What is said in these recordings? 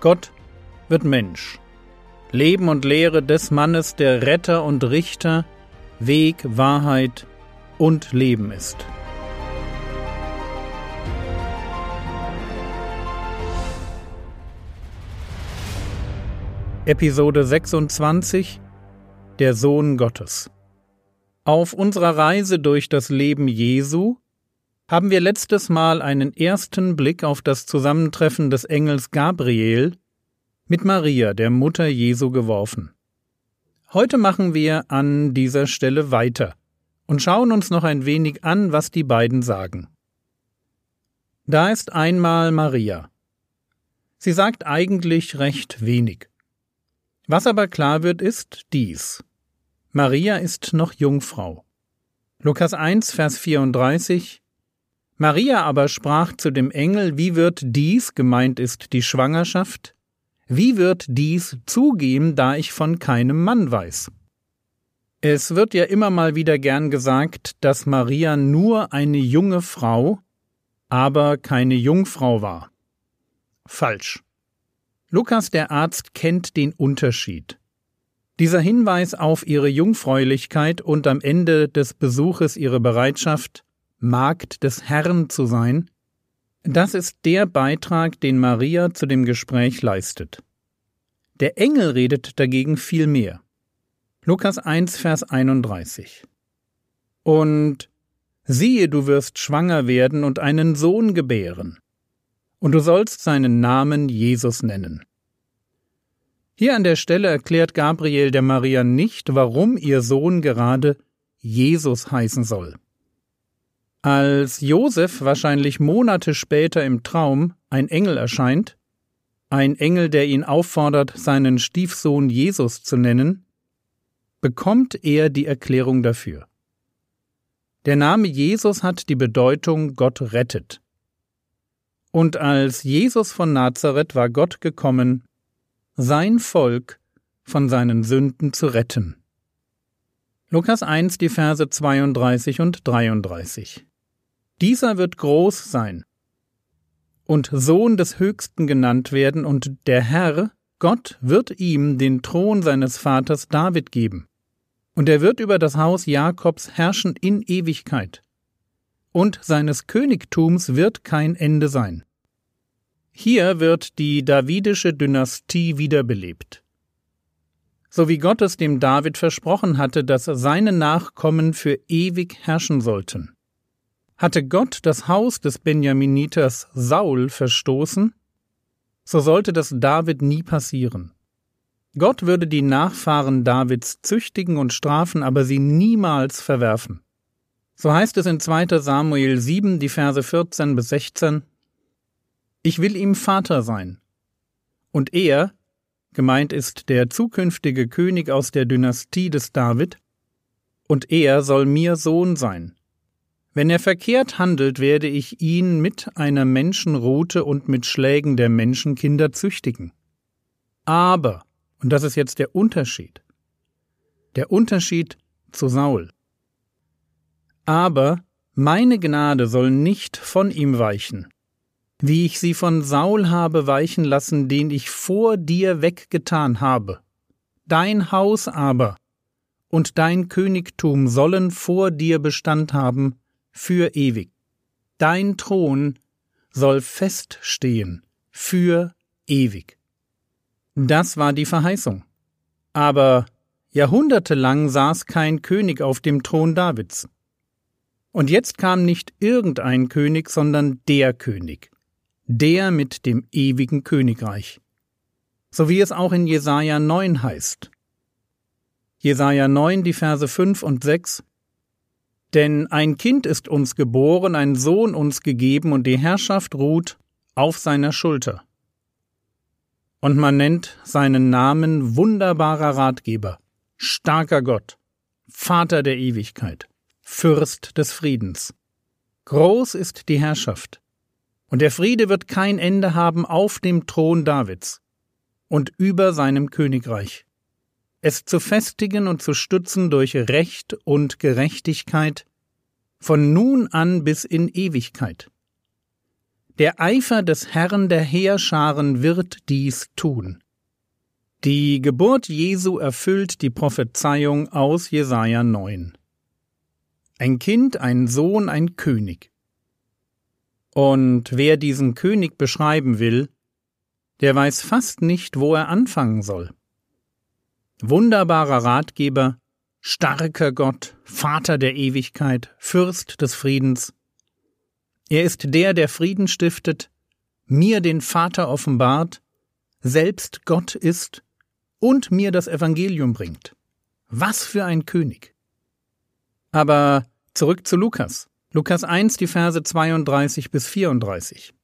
Gott wird Mensch. Leben und Lehre des Mannes, der Retter und Richter, Weg, Wahrheit und Leben ist. Episode 26 Der Sohn Gottes Auf unserer Reise durch das Leben Jesu haben wir letztes Mal einen ersten Blick auf das Zusammentreffen des Engels Gabriel mit Maria, der Mutter Jesu, geworfen. Heute machen wir an dieser Stelle weiter und schauen uns noch ein wenig an, was die beiden sagen. Da ist einmal Maria. Sie sagt eigentlich recht wenig. Was aber klar wird, ist dies. Maria ist noch Jungfrau. Lukas 1, Vers 34 Maria aber sprach zu dem Engel, wie wird dies, gemeint ist die Schwangerschaft, wie wird dies zugehen, da ich von keinem Mann weiß? Es wird ja immer mal wieder gern gesagt, dass Maria nur eine junge Frau, aber keine Jungfrau war. Falsch. Lukas der Arzt kennt den Unterschied. Dieser Hinweis auf ihre Jungfräulichkeit und am Ende des Besuches ihre Bereitschaft, Magd des Herrn zu sein, das ist der Beitrag, den Maria zu dem Gespräch leistet. Der Engel redet dagegen viel mehr. Lukas 1, Vers 31. Und siehe, du wirst schwanger werden und einen Sohn gebären und du sollst seinen Namen Jesus nennen. Hier an der Stelle erklärt Gabriel der Maria nicht, warum ihr Sohn gerade Jesus heißen soll. Als Josef wahrscheinlich Monate später im Traum ein Engel erscheint, ein Engel, der ihn auffordert, seinen Stiefsohn Jesus zu nennen, bekommt er die Erklärung dafür. Der Name Jesus hat die Bedeutung Gott rettet. Und als Jesus von Nazareth war Gott gekommen, sein Volk von seinen Sünden zu retten. Lukas 1, die Verse 32 und 33. Dieser wird groß sein und Sohn des Höchsten genannt werden, und der Herr, Gott, wird ihm den Thron seines Vaters David geben. Und er wird über das Haus Jakobs herrschen in Ewigkeit und seines Königtums wird kein Ende sein. Hier wird die davidische Dynastie wiederbelebt. So wie Gott es dem David versprochen hatte, dass seine Nachkommen für ewig herrschen sollten. Hatte Gott das Haus des Benjaminiters Saul verstoßen, so sollte das David nie passieren. Gott würde die Nachfahren Davids züchtigen und strafen, aber sie niemals verwerfen. So heißt es in 2. Samuel 7, die Verse 14 bis 16. Ich will ihm Vater sein. Und er, gemeint ist der zukünftige König aus der Dynastie des David, und er soll mir Sohn sein. Wenn er verkehrt handelt, werde ich ihn mit einer Menschenrute und mit Schlägen der Menschenkinder züchtigen. Aber, und das ist jetzt der Unterschied, der Unterschied zu Saul. Aber meine Gnade soll nicht von ihm weichen, wie ich sie von Saul habe weichen lassen, den ich vor dir weggetan habe. Dein Haus aber und dein Königtum sollen vor dir Bestand haben für ewig. Dein Thron soll feststehen für ewig. Das war die Verheißung. Aber jahrhundertelang saß kein König auf dem Thron Davids. Und jetzt kam nicht irgendein König, sondern der König, der mit dem ewigen Königreich. So wie es auch in Jesaja 9 heißt. Jesaja 9, die Verse 5 und 6. Denn ein Kind ist uns geboren, ein Sohn uns gegeben, und die Herrschaft ruht auf seiner Schulter. Und man nennt seinen Namen wunderbarer Ratgeber, starker Gott, Vater der Ewigkeit, Fürst des Friedens. Groß ist die Herrschaft, und der Friede wird kein Ende haben auf dem Thron Davids und über seinem Königreich. Es zu festigen und zu stützen durch Recht und Gerechtigkeit von nun an bis in Ewigkeit. Der Eifer des Herrn der Heerscharen wird dies tun. Die Geburt Jesu erfüllt die Prophezeiung aus Jesaja 9. Ein Kind, ein Sohn, ein König. Und wer diesen König beschreiben will, der weiß fast nicht, wo er anfangen soll. Wunderbarer Ratgeber, starker Gott, Vater der Ewigkeit, Fürst des Friedens. Er ist der, der Frieden stiftet, mir den Vater offenbart, selbst Gott ist und mir das Evangelium bringt. Was für ein König! Aber zurück zu Lukas. Lukas 1, die Verse 32 bis 34.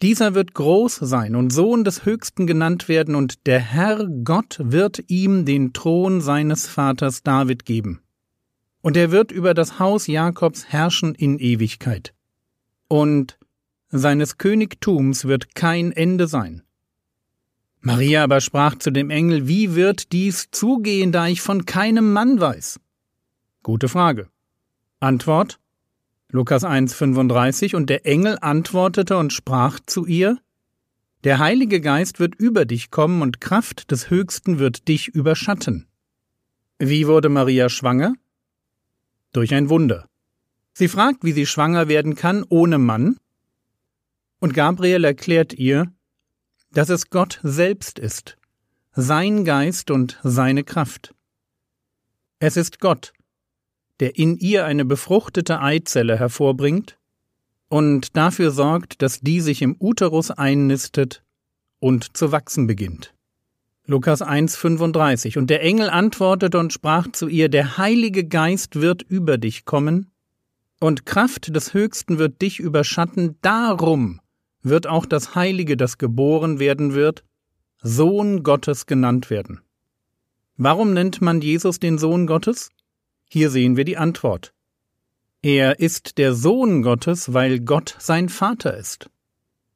Dieser wird groß sein und Sohn des Höchsten genannt werden, und der Herr Gott wird ihm den Thron seines Vaters David geben. Und er wird über das Haus Jakobs herrschen in Ewigkeit. Und seines Königtums wird kein Ende sein. Maria aber sprach zu dem Engel, wie wird dies zugehen, da ich von keinem Mann weiß? Gute Frage. Antwort Lukas 1,35 Und der Engel antwortete und sprach zu ihr, Der Heilige Geist wird über dich kommen und Kraft des Höchsten wird dich überschatten. Wie wurde Maria schwanger? Durch ein Wunder. Sie fragt, wie sie schwanger werden kann ohne Mann, und Gabriel erklärt ihr, dass es Gott selbst ist, sein Geist und seine Kraft. Es ist Gott, der in ihr eine befruchtete Eizelle hervorbringt und dafür sorgt, dass die sich im Uterus einnistet und zu wachsen beginnt. Lukas 1,35 Und der Engel antwortete und sprach zu ihr, Der Heilige Geist wird über dich kommen, und Kraft des Höchsten wird dich überschatten, darum wird auch das Heilige, das geboren werden wird, Sohn Gottes genannt werden. Warum nennt man Jesus den Sohn Gottes? Hier sehen wir die Antwort. Er ist der Sohn Gottes, weil Gott sein Vater ist.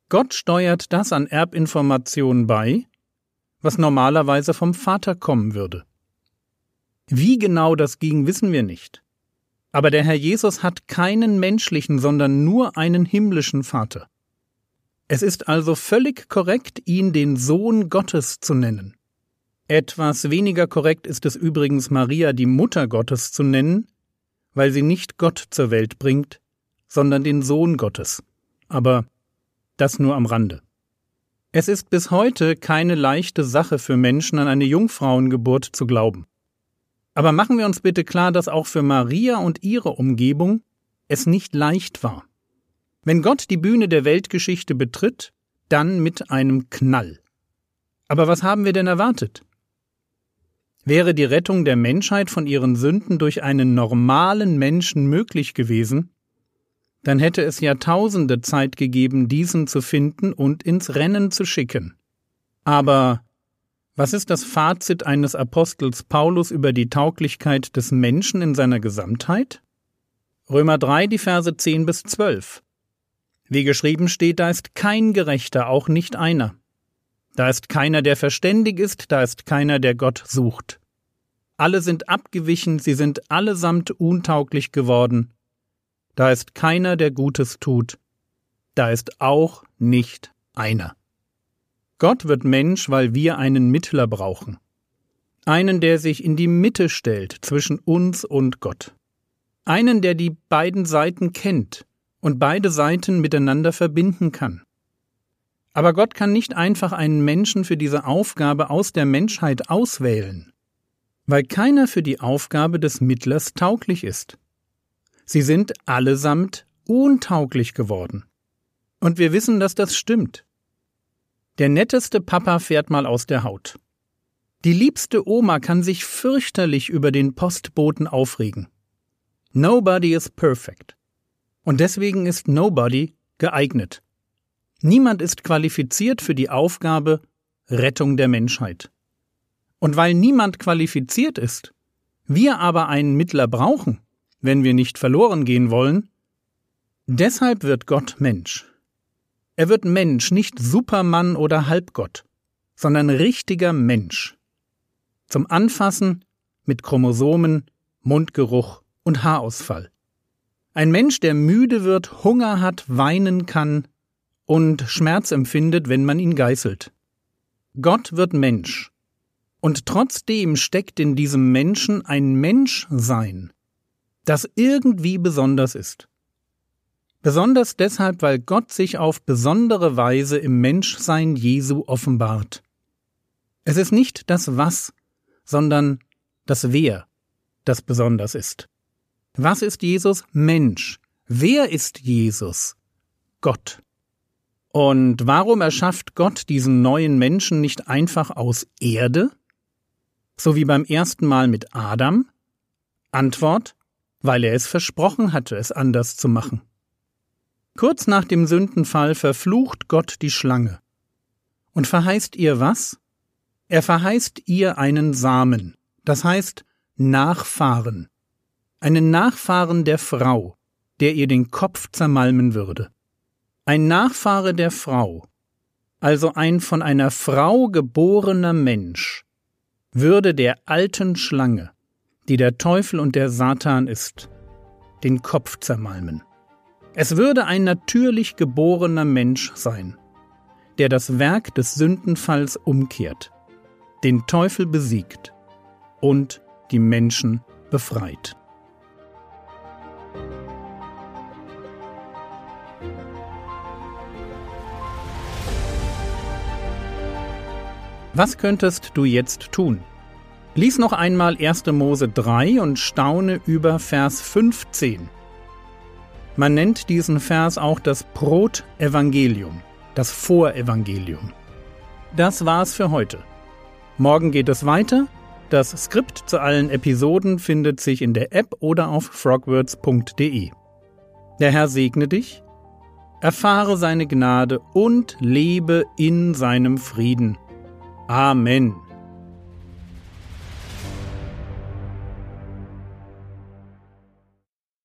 Gott steuert das an Erbinformationen bei, was normalerweise vom Vater kommen würde. Wie genau das ging, wissen wir nicht. Aber der Herr Jesus hat keinen menschlichen, sondern nur einen himmlischen Vater. Es ist also völlig korrekt, ihn den Sohn Gottes zu nennen. Etwas weniger korrekt ist es übrigens, Maria die Mutter Gottes zu nennen, weil sie nicht Gott zur Welt bringt, sondern den Sohn Gottes. Aber das nur am Rande. Es ist bis heute keine leichte Sache für Menschen, an eine Jungfrauengeburt zu glauben. Aber machen wir uns bitte klar, dass auch für Maria und ihre Umgebung es nicht leicht war. Wenn Gott die Bühne der Weltgeschichte betritt, dann mit einem Knall. Aber was haben wir denn erwartet? Wäre die Rettung der Menschheit von ihren Sünden durch einen normalen Menschen möglich gewesen, dann hätte es Jahrtausende Zeit gegeben, diesen zu finden und ins Rennen zu schicken. Aber was ist das Fazit eines Apostels Paulus über die Tauglichkeit des Menschen in seiner Gesamtheit? Römer 3, die Verse 10 bis 12. Wie geschrieben steht, da ist kein Gerechter, auch nicht einer. Da ist keiner, der verständig ist, da ist keiner, der Gott sucht. Alle sind abgewichen, sie sind allesamt untauglich geworden. Da ist keiner, der Gutes tut. Da ist auch nicht einer. Gott wird Mensch, weil wir einen Mittler brauchen. Einen, der sich in die Mitte stellt zwischen uns und Gott. Einen, der die beiden Seiten kennt und beide Seiten miteinander verbinden kann. Aber Gott kann nicht einfach einen Menschen für diese Aufgabe aus der Menschheit auswählen, weil keiner für die Aufgabe des Mittlers tauglich ist. Sie sind allesamt untauglich geworden. Und wir wissen, dass das stimmt. Der netteste Papa fährt mal aus der Haut. Die liebste Oma kann sich fürchterlich über den Postboten aufregen. Nobody is perfect. Und deswegen ist Nobody geeignet. Niemand ist qualifiziert für die Aufgabe Rettung der Menschheit. Und weil niemand qualifiziert ist, wir aber einen Mittler brauchen, wenn wir nicht verloren gehen wollen, deshalb wird Gott Mensch. Er wird Mensch, nicht Supermann oder Halbgott, sondern richtiger Mensch. Zum Anfassen mit Chromosomen, Mundgeruch und Haarausfall. Ein Mensch, der müde wird, Hunger hat, weinen kann, und Schmerz empfindet, wenn man ihn geißelt. Gott wird Mensch. Und trotzdem steckt in diesem Menschen ein Menschsein, das irgendwie besonders ist. Besonders deshalb, weil Gott sich auf besondere Weise im Menschsein Jesu offenbart. Es ist nicht das Was, sondern das Wer, das besonders ist. Was ist Jesus? Mensch. Wer ist Jesus? Gott. Und warum erschafft Gott diesen neuen Menschen nicht einfach aus Erde? So wie beim ersten Mal mit Adam? Antwort, weil er es versprochen hatte, es anders zu machen. Kurz nach dem Sündenfall verflucht Gott die Schlange. Und verheißt ihr was? Er verheißt ihr einen Samen, das heißt Nachfahren. Einen Nachfahren der Frau, der ihr den Kopf zermalmen würde. Ein Nachfahre der Frau, also ein von einer Frau geborener Mensch, würde der alten Schlange, die der Teufel und der Satan ist, den Kopf zermalmen. Es würde ein natürlich geborener Mensch sein, der das Werk des Sündenfalls umkehrt, den Teufel besiegt und die Menschen befreit. Was könntest du jetzt tun? Lies noch einmal 1. Mose 3 und staune über Vers 15. Man nennt diesen Vers auch das Brot-Evangelium, das Vorevangelium. Das war's für heute. Morgen geht es weiter. Das Skript zu allen Episoden findet sich in der App oder auf frogwords.de. Der Herr segne dich, erfahre seine Gnade und lebe in seinem Frieden. Amen.